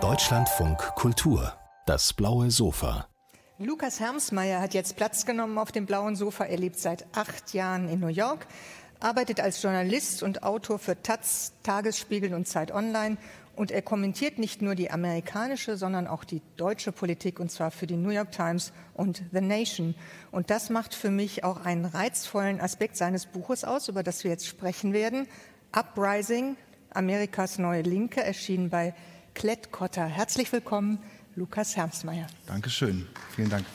Deutschlandfunk Kultur, das blaue Sofa. Lukas Hermsmeier hat jetzt Platz genommen auf dem blauen Sofa. Er lebt seit acht Jahren in New York, arbeitet als Journalist und Autor für Taz, Tagesspiegel und Zeit Online und er kommentiert nicht nur die amerikanische, sondern auch die deutsche Politik, und zwar für die New York Times und The Nation. Und das macht für mich auch einen reizvollen Aspekt seines Buches aus, über das wir jetzt sprechen werden. Uprising, Amerikas neue Linke, erschienen bei Klett-Cotta. Herzlich willkommen, Lukas Hermsmeier. Dankeschön. Vielen Dank.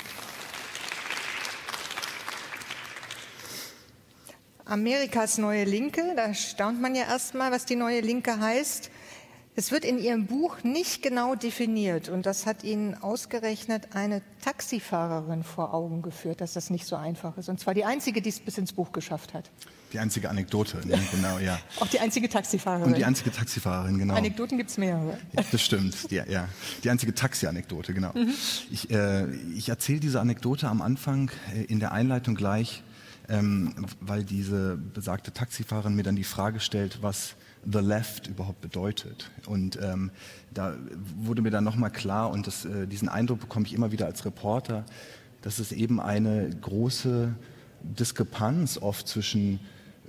Amerikas neue Linke, da staunt man ja erstmal, was die neue Linke heißt. Es wird in Ihrem Buch nicht genau definiert und das hat Ihnen ausgerechnet eine Taxifahrerin vor Augen geführt, dass das nicht so einfach ist. Und zwar die einzige, die es bis ins Buch geschafft hat. Die einzige Anekdote, ne? genau, ja. Auch die einzige Taxifahrerin. Und die einzige Taxifahrerin, genau. Anekdoten gibt es mehrere. Ja, das stimmt, ja, ja. Die einzige Taxi-Anekdote, genau. Mhm. Ich, äh, ich erzähle diese Anekdote am Anfang äh, in der Einleitung gleich, ähm, weil diese besagte Taxifahrerin mir dann die Frage stellt, was The Left überhaupt bedeutet. Und ähm, da wurde mir dann nochmal klar, und das, äh, diesen Eindruck bekomme ich immer wieder als Reporter, dass es eben eine große Diskrepanz oft zwischen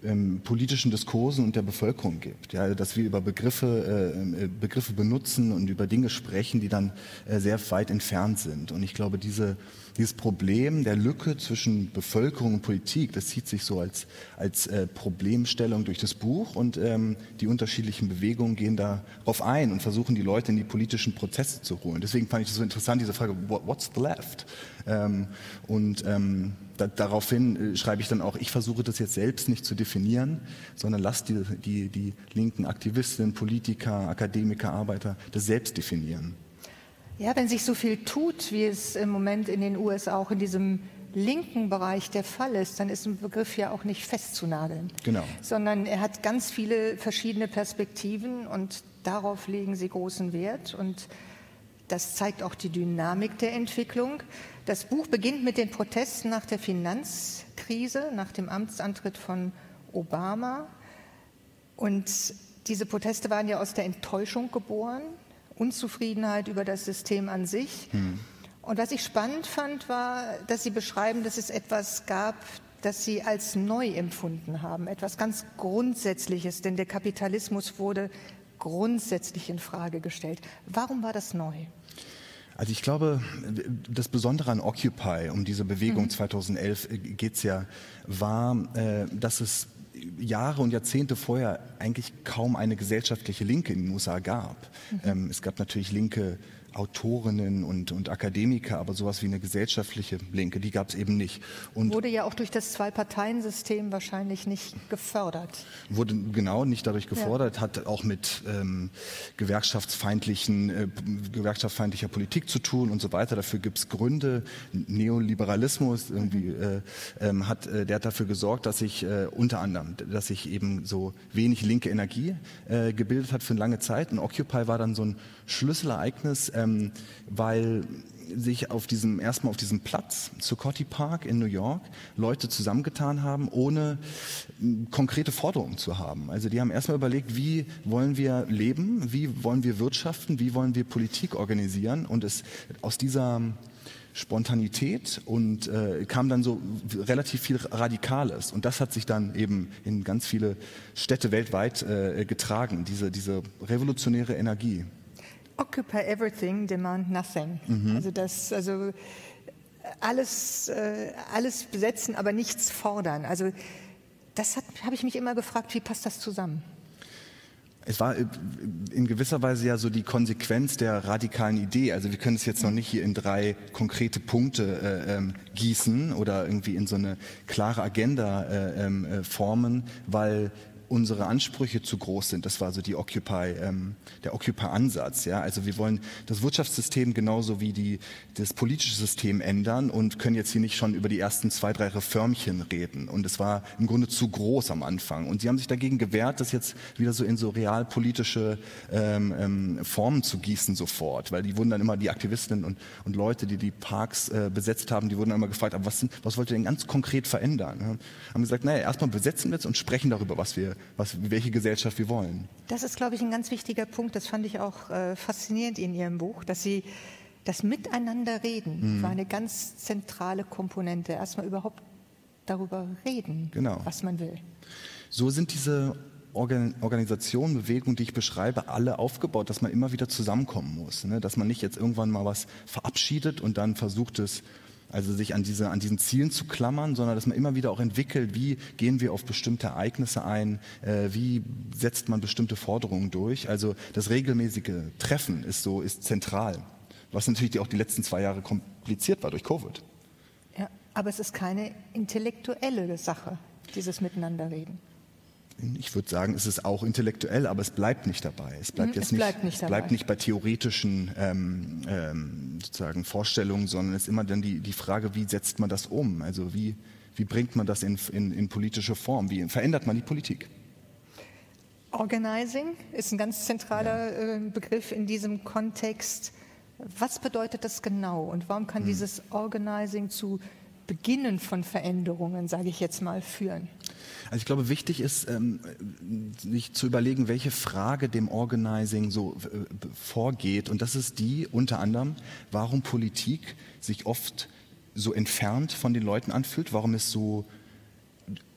ähm, politischen Diskursen und der Bevölkerung gibt. Ja, dass wir über Begriffe, äh, äh, Begriffe benutzen und über Dinge sprechen, die dann äh, sehr weit entfernt sind. Und ich glaube, diese, dieses Problem der Lücke zwischen Bevölkerung und Politik, das zieht sich so als, als äh, Problemstellung durch das Buch und ähm, die unterschiedlichen Bewegungen gehen darauf ein und versuchen die Leute in die politischen Prozesse zu holen. Deswegen fand ich das so interessant, diese Frage, what's the left? Ähm, und ähm, da, daraufhin äh, schreibe ich dann auch, ich versuche das jetzt selbst nicht zu definieren, sondern lass die, die, die linken Aktivistinnen, Politiker, Akademiker, Arbeiter das selbst definieren. Ja, wenn sich so viel tut, wie es im Moment in den USA auch in diesem linken Bereich der Fall ist, dann ist ein Begriff ja auch nicht festzunageln. Genau. Sondern er hat ganz viele verschiedene Perspektiven und darauf legen sie großen Wert. Und das zeigt auch die Dynamik der Entwicklung. Das Buch beginnt mit den Protesten nach der Finanzkrise, nach dem Amtsantritt von Obama. Und diese Proteste waren ja aus der Enttäuschung geboren, Unzufriedenheit über das System an sich. Hm. Und was ich spannend fand, war, dass Sie beschreiben, dass es etwas gab, das Sie als neu empfunden haben, etwas ganz Grundsätzliches, denn der Kapitalismus wurde grundsätzlich in Frage gestellt. Warum war das neu? Also ich glaube, das Besondere an Occupy, um diese Bewegung mhm. 2011 geht es ja, war, äh, dass es Jahre und Jahrzehnte vorher eigentlich kaum eine gesellschaftliche Linke in den USA gab. Mhm. Ähm, es gab natürlich linke Autorinnen und, und Akademiker, aber sowas wie eine gesellschaftliche Linke, die gab es eben nicht. Und wurde ja auch durch das Zwei-Parteien-System wahrscheinlich nicht gefördert. Wurde genau nicht dadurch gefordert, ja. hat auch mit ähm, gewerkschaftsfeindlichen, äh, gewerkschaftsfeindlicher Politik zu tun und so weiter. Dafür gibt es Gründe. Neoliberalismus irgendwie äh, äh, hat, äh, der hat dafür gesorgt, dass sich äh, unter anderem, dass sich eben so wenig linke Energie äh, gebildet hat für eine lange Zeit. Und Occupy war dann so ein Schlüsselereignis, ähm, weil sich auf diesem erstmal auf diesem Platz, Zuccotti Park in New York, Leute zusammengetan haben, ohne konkrete Forderungen zu haben. Also die haben erstmal überlegt, wie wollen wir leben, wie wollen wir wirtschaften, wie wollen wir Politik organisieren und es aus dieser Spontanität und äh, kam dann so relativ viel Radikales. Und das hat sich dann eben in ganz viele Städte weltweit äh, getragen, diese, diese revolutionäre Energie. Occupy everything, demand nothing. Mhm. Also das, also alles, äh, alles besetzen, aber nichts fordern. Also das habe ich mich immer gefragt, wie passt das zusammen? Es war äh, in gewisser Weise ja so die Konsequenz der radikalen Idee. Also wir können es jetzt noch nicht hier in drei konkrete Punkte äh, ähm, gießen oder irgendwie in so eine klare Agenda äh, ähm, äh, formen, weil unsere Ansprüche zu groß sind. Das war so die Occupy, ähm, der Occupy-Ansatz. Ja? Also wir wollen das Wirtschaftssystem genauso wie die, das politische System ändern und können jetzt hier nicht schon über die ersten zwei, drei Reformchen reden. Und es war im Grunde zu groß am Anfang. Und sie haben sich dagegen gewehrt, das jetzt wieder so in so realpolitische ähm, ähm, Formen zu gießen sofort. Weil die wurden dann immer, die Aktivistinnen und, und Leute, die die Parks äh, besetzt haben, die wurden dann immer gefragt, aber was, was wollt ihr denn ganz konkret verändern? Haben gesagt, naja, erstmal besetzen wir es und sprechen darüber, was wir was, welche Gesellschaft wir wollen. Das ist, glaube ich, ein ganz wichtiger Punkt. Das fand ich auch äh, faszinierend in Ihrem Buch, dass Sie das Miteinander reden mhm. war eine ganz zentrale Komponente. Erstmal überhaupt darüber reden, genau. was man will. So sind diese Organisationen, Bewegungen, die ich beschreibe, alle aufgebaut, dass man immer wieder zusammenkommen muss. Ne? Dass man nicht jetzt irgendwann mal was verabschiedet und dann versucht es, also sich an, diese, an diesen Zielen zu klammern, sondern dass man immer wieder auch entwickelt, wie gehen wir auf bestimmte Ereignisse ein, äh, wie setzt man bestimmte Forderungen durch. Also das regelmäßige Treffen ist so, ist zentral, was natürlich auch die letzten zwei Jahre kompliziert war durch Covid. Ja, aber es ist keine intellektuelle Sache, dieses Miteinanderreden ich würde sagen, es ist auch intellektuell, aber es bleibt nicht dabei. Es bleibt mhm, jetzt es bleibt nicht, nicht, es bleibt nicht bei theoretischen ähm, ähm, sozusagen Vorstellungen, sondern es ist immer dann die, die Frage, wie setzt man das um? Also wie, wie bringt man das in, in, in politische Form? Wie verändert man die Politik? Organizing ist ein ganz zentraler ja. äh, Begriff in diesem Kontext. Was bedeutet das genau und warum kann hm. dieses Organizing zu Beginnen von Veränderungen, sage ich jetzt mal, führen? Also ich glaube, wichtig ist, ähm, sich zu überlegen, welche Frage dem Organizing so äh, vorgeht. Und das ist die unter anderem, warum Politik sich oft so entfernt von den Leuten anfühlt, warum es so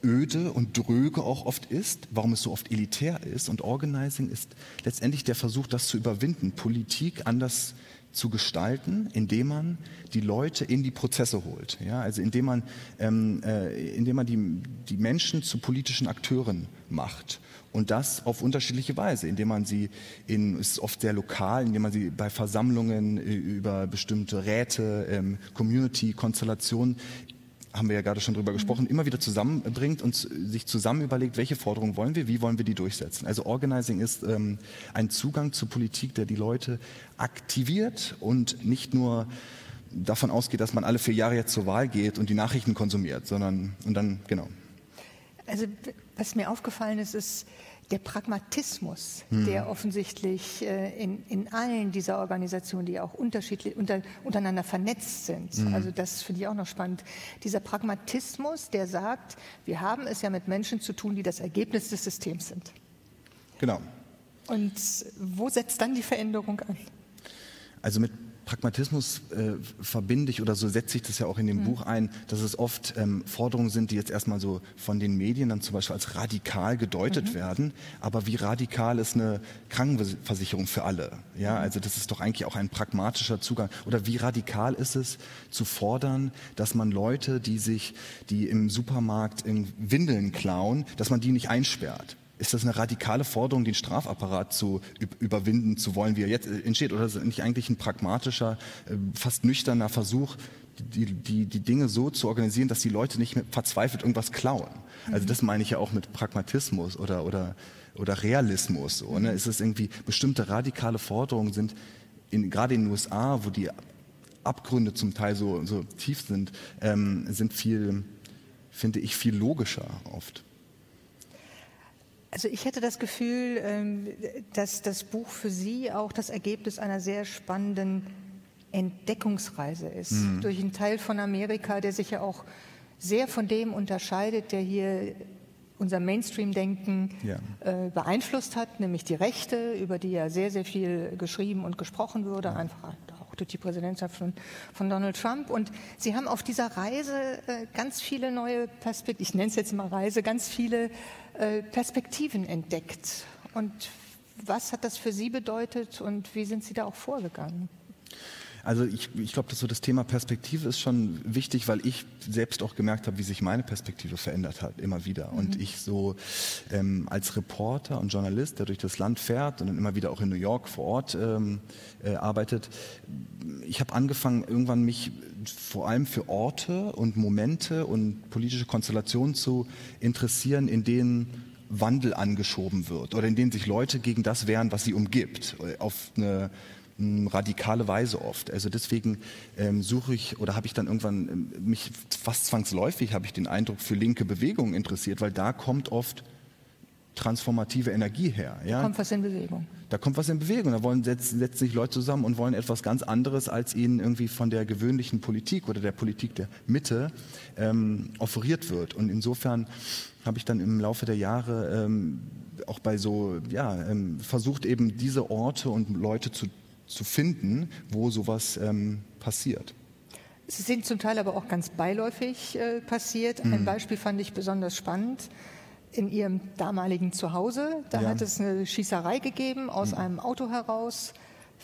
öde und dröge auch oft ist, warum es so oft elitär ist. Und Organizing ist letztendlich der Versuch, das zu überwinden, Politik anders zu gestalten, indem man die Leute in die Prozesse holt. Ja, also indem man, ähm, äh, indem man die, die Menschen zu politischen Akteuren macht. Und das auf unterschiedliche Weise, indem man sie in, ist oft sehr lokal, indem man sie bei Versammlungen äh, über bestimmte Räte, ähm, Community-Konstellationen haben wir ja gerade schon drüber mhm. gesprochen, immer wieder zusammenbringt und sich zusammen überlegt, welche Forderungen wollen wir, wie wollen wir die durchsetzen. Also Organizing ist ähm, ein Zugang zur Politik, der die Leute aktiviert und nicht nur davon ausgeht, dass man alle vier Jahre jetzt zur Wahl geht und die Nachrichten konsumiert, sondern und dann genau. Also was mir aufgefallen ist, ist der Pragmatismus, hm. der offensichtlich äh, in, in allen dieser Organisationen, die auch unterschiedlich unter, untereinander vernetzt sind, hm. also das finde ich auch noch spannend, dieser Pragmatismus, der sagt, wir haben es ja mit Menschen zu tun, die das Ergebnis des Systems sind. Genau. Und wo setzt dann die Veränderung an? Also mit Pragmatismus äh, verbinde ich oder so setze ich das ja auch in dem mhm. Buch ein, dass es oft ähm, Forderungen sind, die jetzt erstmal so von den Medien dann zum Beispiel als radikal gedeutet mhm. werden. Aber wie radikal ist eine Krankenversicherung für alle? Ja, mhm. also das ist doch eigentlich auch ein pragmatischer Zugang. Oder wie radikal ist es zu fordern, dass man Leute, die sich, die im Supermarkt in Windeln klauen, dass man die nicht einsperrt? Ist das eine radikale Forderung, den Strafapparat zu überwinden zu wollen, wie er jetzt äh, entsteht? Oder ist es nicht eigentlich ein pragmatischer, äh, fast nüchterner Versuch, die, die, die Dinge so zu organisieren, dass die Leute nicht mehr verzweifelt irgendwas klauen? Also mhm. das meine ich ja auch mit Pragmatismus oder, oder, oder Realismus. So, ne? Ist es irgendwie bestimmte radikale Forderungen sind, in, gerade in den USA, wo die Abgründe zum Teil so, so tief sind, ähm, sind viel, finde ich, viel logischer oft. Also ich hätte das Gefühl, ähm, dass das Buch für Sie auch das Ergebnis einer sehr spannenden Entdeckungsreise ist. Mhm. Durch einen Teil von Amerika, der sich ja auch sehr von dem unterscheidet, der hier unser Mainstream-Denken ja. Äh, beeinflusst hat, nämlich die Rechte, über die ja sehr, sehr viel geschrieben und gesprochen wurde, ja. einfach auch durch die Präsidentschaft von, von, Donald Trump. Und Sie haben auf dieser Reise äh, ganz viele neue Perspektiven, ich nenne es jetzt mal Reise, ganz viele Perspektiven entdeckt. Und was hat das für Sie bedeutet und wie sind Sie da auch vorgegangen? Also ich, ich glaube, dass so das Thema Perspektive ist schon wichtig, weil ich selbst auch gemerkt habe, wie sich meine Perspektive verändert hat, immer wieder. Mhm. Und ich so ähm, als Reporter und Journalist, der durch das Land fährt und dann immer wieder auch in New York vor Ort ähm, äh, arbeitet, ich habe angefangen, irgendwann mich vor allem für Orte und Momente und politische Konstellationen zu interessieren, in denen Wandel angeschoben wird oder in denen sich Leute gegen das wehren, was sie umgibt, auf eine radikale Weise oft. Also deswegen ähm, suche ich oder habe ich dann irgendwann ähm, mich fast zwangsläufig habe ich den Eindruck für linke Bewegungen interessiert, weil da kommt oft transformative Energie her. Ja? Da kommt was in Bewegung. Da kommt was in Bewegung. Da wollen, setzen, setzen sich Leute zusammen und wollen etwas ganz anderes, als ihnen irgendwie von der gewöhnlichen Politik oder der Politik der Mitte ähm, offeriert wird. Und insofern habe ich dann im Laufe der Jahre ähm, auch bei so, ja, ähm, versucht eben diese Orte und Leute zu, zu finden, wo sowas ähm, passiert. Sie sind zum Teil aber auch ganz beiläufig äh, passiert. Ein mhm. Beispiel fand ich besonders spannend in ihrem damaligen Zuhause. Da ja. hat es eine Schießerei gegeben aus mhm. einem Auto heraus.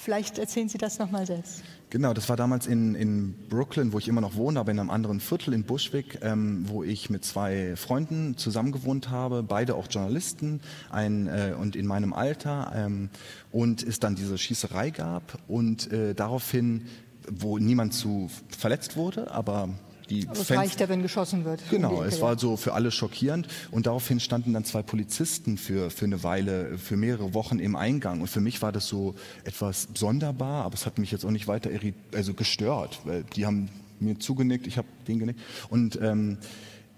Vielleicht erzählen Sie das nochmal selbst. Genau, das war damals in, in Brooklyn, wo ich immer noch wohne, aber in einem anderen Viertel in Bushwick, ähm, wo ich mit zwei Freunden zusammengewohnt habe, beide auch Journalisten ein, äh, und in meinem Alter. Ähm, und es dann diese Schießerei gab und äh, daraufhin, wo niemand zu verletzt wurde, aber die Aber es reicht ja, wenn geschossen wird. Genau, es war so für alle schockierend. Und daraufhin standen dann zwei Polizisten für, für eine Weile, für mehrere Wochen im Eingang. Und für mich war das so etwas sonderbar, aber es hat mich jetzt auch nicht weiter also gestört, weil die haben mir zugenickt, ich habe denen genickt. Und ähm,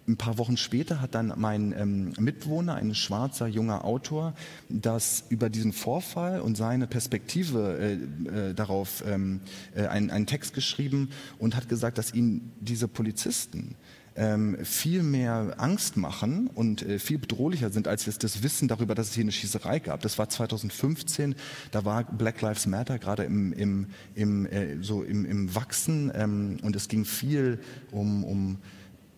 ein paar Wochen später hat dann mein ähm, Mitbewohner, ein schwarzer junger Autor, das über diesen Vorfall und seine Perspektive äh, äh, darauf ähm, äh, einen, einen Text geschrieben und hat gesagt, dass ihn diese Polizisten ähm, viel mehr Angst machen und äh, viel bedrohlicher sind als jetzt das Wissen darüber, dass es hier eine Schießerei gab. Das war 2015, da war Black Lives Matter gerade im, im, im, äh, so im, im Wachsen ähm, und es ging viel um, um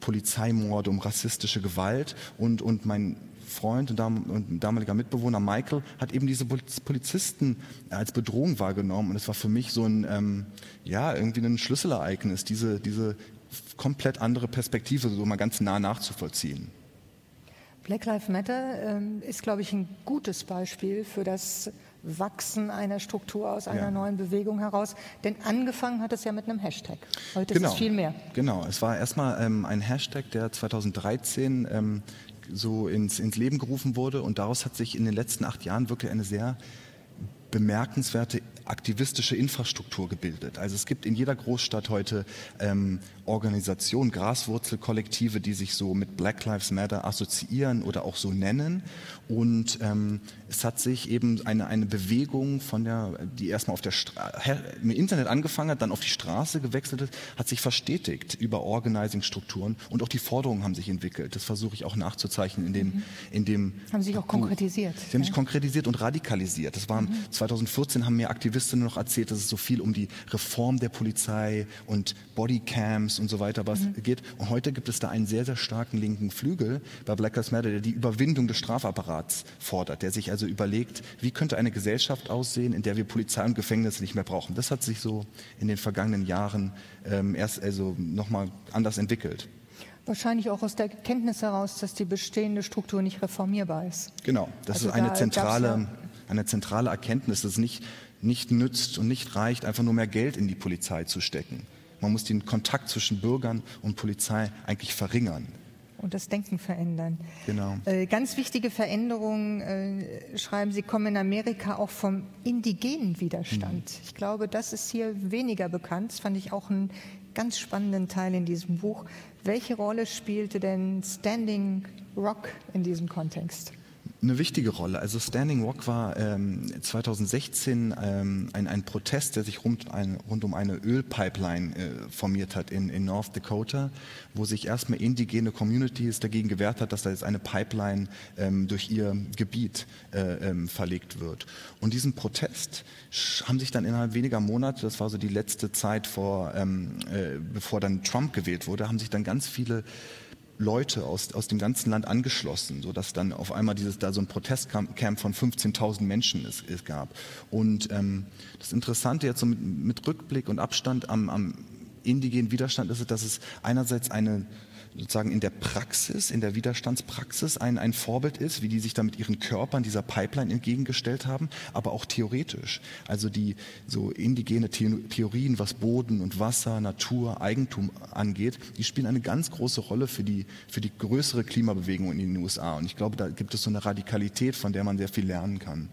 Polizeimorde, um rassistische Gewalt und, und mein Freund und, dam und damaliger Mitbewohner Michael hat eben diese Polizisten als Bedrohung wahrgenommen und es war für mich so ein, ähm, ja, irgendwie ein Schlüsselereignis, diese, diese komplett andere Perspektive so mal ganz nah nachzuvollziehen. Black Lives Matter ähm, ist, glaube ich, ein gutes Beispiel für das Wachsen einer Struktur aus einer ja. neuen Bewegung heraus. Denn angefangen hat es ja mit einem Hashtag. Heute genau. ist es viel mehr. Genau, es war erstmal ähm, ein Hashtag, der 2013 ähm, so ins, ins Leben gerufen wurde und daraus hat sich in den letzten acht Jahren wirklich eine sehr bemerkenswerte aktivistische Infrastruktur gebildet. Also es gibt in jeder Großstadt heute ähm, Organisationen, Graswurzelkollektive, die sich so mit Black Lives Matter assoziieren oder auch so nennen. Und ähm, es hat sich eben eine, eine Bewegung von der, die erstmal auf der im Internet angefangen hat, dann auf die Straße gewechselt ist, hat sich verstetigt über Organizing-Strukturen und auch die Forderungen haben sich entwickelt. Das versuche ich auch nachzuzeichnen in dem, mhm. in dem. Haben sich auch konkretisiert. Sie haben sich konkretisiert und radikalisiert. Das waren mhm. 2014 haben mir Aktivistinnen noch erzählt, dass es so viel um die Reform der Polizei und Bodycams und so weiter was mhm. geht. Und heute gibt es da einen sehr, sehr starken linken Flügel bei Black Lives Matter, der die Überwindung des Strafapparats fordert, der sich also überlegt, wie könnte eine Gesellschaft aussehen, in der wir Polizei und Gefängnis nicht mehr brauchen. Das hat sich so in den vergangenen Jahren ähm, erst also nochmal anders entwickelt. Wahrscheinlich auch aus der Kenntnis heraus, dass die bestehende Struktur nicht reformierbar ist. Genau, das also ist eine zentrale, eine zentrale Erkenntnis, dass es nicht, nicht nützt und nicht reicht, einfach nur mehr Geld in die Polizei zu stecken. Man muss den Kontakt zwischen Bürgern und Polizei eigentlich verringern. Und das Denken verändern. Genau. Äh, ganz wichtige Veränderungen, äh, schreiben Sie, kommen in Amerika auch vom indigenen Widerstand. Mhm. Ich glaube, das ist hier weniger bekannt. Das fand ich auch einen ganz spannenden Teil in diesem Buch. Welche Rolle spielte denn Standing Rock in diesem Kontext? Eine wichtige Rolle. Also Standing Rock war ähm, 2016 ähm, ein, ein Protest, der sich rund, ein, rund um eine Ölpipeline äh, formiert hat in, in North Dakota, wo sich erstmal indigene Communities dagegen gewehrt hat, dass da jetzt eine Pipeline ähm, durch ihr Gebiet äh, ähm, verlegt wird. Und diesen Protest haben sich dann innerhalb weniger Monate, das war so die letzte Zeit vor, ähm, äh, bevor dann Trump gewählt wurde, haben sich dann ganz viele Leute aus, aus dem ganzen Land angeschlossen, sodass dann auf einmal dieses, da so ein Protestcamp von 15.000 Menschen es, es gab. Und ähm, das Interessante jetzt so mit, mit Rückblick und Abstand am, am indigenen Widerstand ist, dass es einerseits eine sozusagen in der Praxis, in der Widerstandspraxis ein, ein Vorbild ist, wie die sich da mit ihren Körpern dieser Pipeline entgegengestellt haben, aber auch theoretisch. Also die so indigene Theorien, was Boden und Wasser, Natur, Eigentum angeht, die spielen eine ganz große Rolle für die, für die größere Klimabewegung in den USA. Und ich glaube, da gibt es so eine Radikalität, von der man sehr viel lernen kann.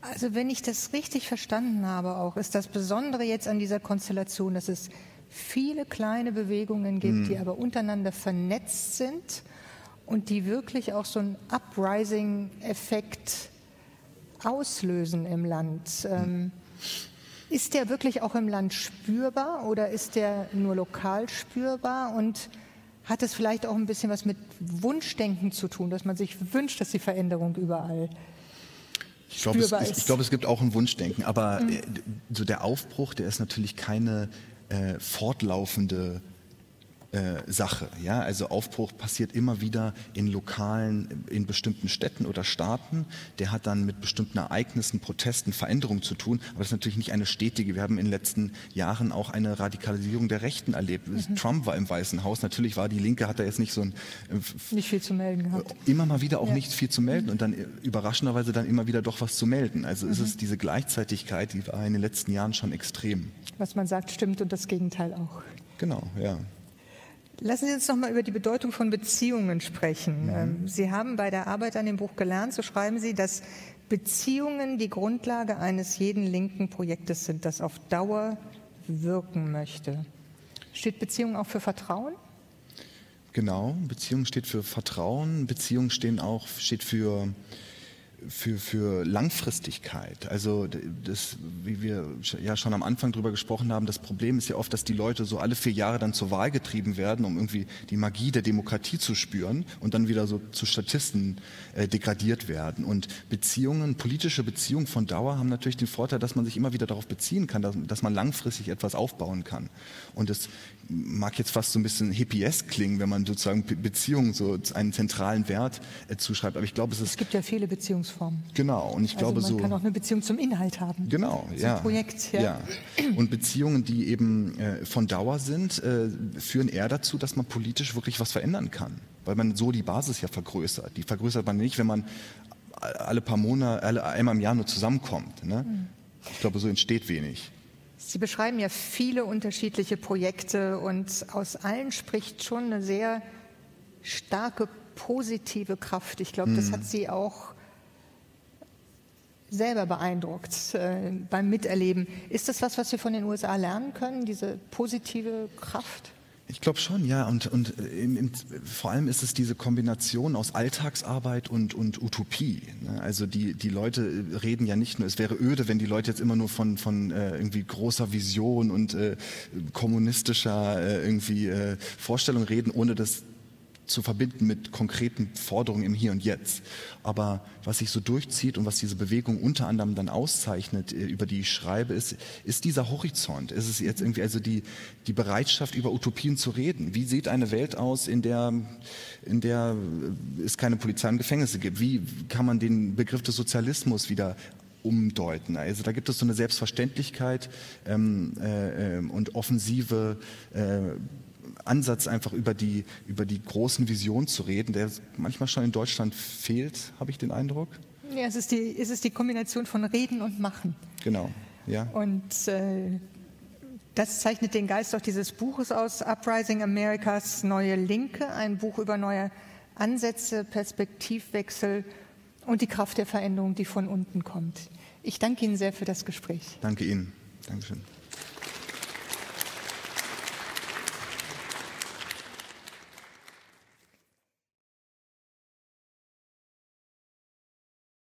Also wenn ich das richtig verstanden habe auch, ist das Besondere jetzt an dieser Konstellation, dass es viele kleine Bewegungen gibt, mhm. die aber untereinander vernetzt sind und die wirklich auch so einen Uprising-Effekt auslösen im Land. Ähm, ist der wirklich auch im Land spürbar oder ist der nur lokal spürbar? Und hat es vielleicht auch ein bisschen was mit Wunschdenken zu tun, dass man sich wünscht, dass die Veränderung überall ich glaube, es, ich, glaube, es gibt auch ein Wunschdenken, aber mhm. so der Aufbruch, der ist natürlich keine äh, fortlaufende äh, Sache. Ja? Also Aufbruch passiert immer wieder in lokalen, in bestimmten Städten oder Staaten. Der hat dann mit bestimmten Ereignissen, Protesten, Veränderungen zu tun. Aber das ist natürlich nicht eine stetige. Wir haben in den letzten Jahren auch eine Radikalisierung der Rechten erlebt. Mhm. Trump war im Weißen Haus. Natürlich war die Linke, hat da jetzt nicht so ein... Äh, nicht viel zu melden gehabt. Immer mal wieder auch ja. nicht viel zu melden und dann äh, überraschenderweise dann immer wieder doch was zu melden. Also mhm. ist es diese Gleichzeitigkeit, die war in den letzten Jahren schon extrem. Was man sagt, stimmt und das Gegenteil auch. Genau, ja. Lassen Sie uns noch mal über die Bedeutung von Beziehungen sprechen. Mhm. Ähm, Sie haben bei der Arbeit an dem Buch gelernt, so schreiben Sie, dass Beziehungen die Grundlage eines jeden linken Projektes sind, das auf Dauer wirken möchte. Steht Beziehung auch für Vertrauen? Genau, Beziehung steht für Vertrauen, Beziehung stehen auch, steht für für, für Langfristigkeit. Also das, wie wir ja schon am Anfang drüber gesprochen haben, das Problem ist ja oft, dass die Leute so alle vier Jahre dann zur Wahl getrieben werden, um irgendwie die Magie der Demokratie zu spüren und dann wieder so zu Statisten äh, degradiert werden. Und Beziehungen, politische Beziehungen von Dauer haben natürlich den Vorteil, dass man sich immer wieder darauf beziehen kann, dass, dass man langfristig etwas aufbauen kann. Und es mag jetzt fast so ein bisschen hippiesk klingen, wenn man sozusagen Beziehungen so einen zentralen Wert äh, zuschreibt. Aber ich glaube, es ist. Es gibt ja viele Beziehungsformen. Genau. Und ich also glaube man so. Man kann auch eine Beziehung zum Inhalt haben. Genau. Zum ja. Projekt. Ja. ja. Und Beziehungen, die eben äh, von Dauer sind, äh, führen eher dazu, dass man politisch wirklich was verändern kann. Weil man so die Basis ja vergrößert. Die vergrößert man nicht, wenn man alle paar Monate, alle, einmal im Jahr nur zusammenkommt. Ne? Mhm. Ich glaube, so entsteht wenig. Sie beschreiben ja viele unterschiedliche Projekte und aus allen spricht schon eine sehr starke positive Kraft. Ich glaube, das hat mhm. Sie auch selber beeindruckt äh, beim Miterleben. Ist das was, was wir von den USA lernen können, diese positive Kraft? Ich glaube schon, ja. Und, und äh, im, im, vor allem ist es diese Kombination aus Alltagsarbeit und, und Utopie. Ne? Also die, die Leute äh, reden ja nicht nur, es wäre öde, wenn die Leute jetzt immer nur von, von äh, irgendwie großer Vision und äh, kommunistischer äh, irgendwie äh, Vorstellung reden, ohne dass zu verbinden mit konkreten Forderungen im Hier und Jetzt. Aber was sich so durchzieht und was diese Bewegung unter anderem dann auszeichnet, äh, über die ich schreibe, ist, ist dieser Horizont. Ist es jetzt irgendwie also die, die Bereitschaft, über Utopien zu reden? Wie sieht eine Welt aus, in der, in der es keine Polizei und Gefängnisse gibt? Wie kann man den Begriff des Sozialismus wieder umdeuten. Also da gibt es so eine Selbstverständlichkeit ähm, äh, ähm, und offensive äh, Ansatz, einfach über die, über die großen Visionen zu reden, der manchmal schon in Deutschland fehlt, habe ich den Eindruck. Ja, es ist, die, es ist die Kombination von Reden und Machen. Genau, ja. Und äh, das zeichnet den Geist auch dieses Buches aus, Uprising Americas Neue Linke, ein Buch über neue Ansätze, Perspektivwechsel und die Kraft der Veränderung, die von unten kommt. Ich danke Ihnen sehr für das Gespräch. Danke Ihnen. Dankeschön.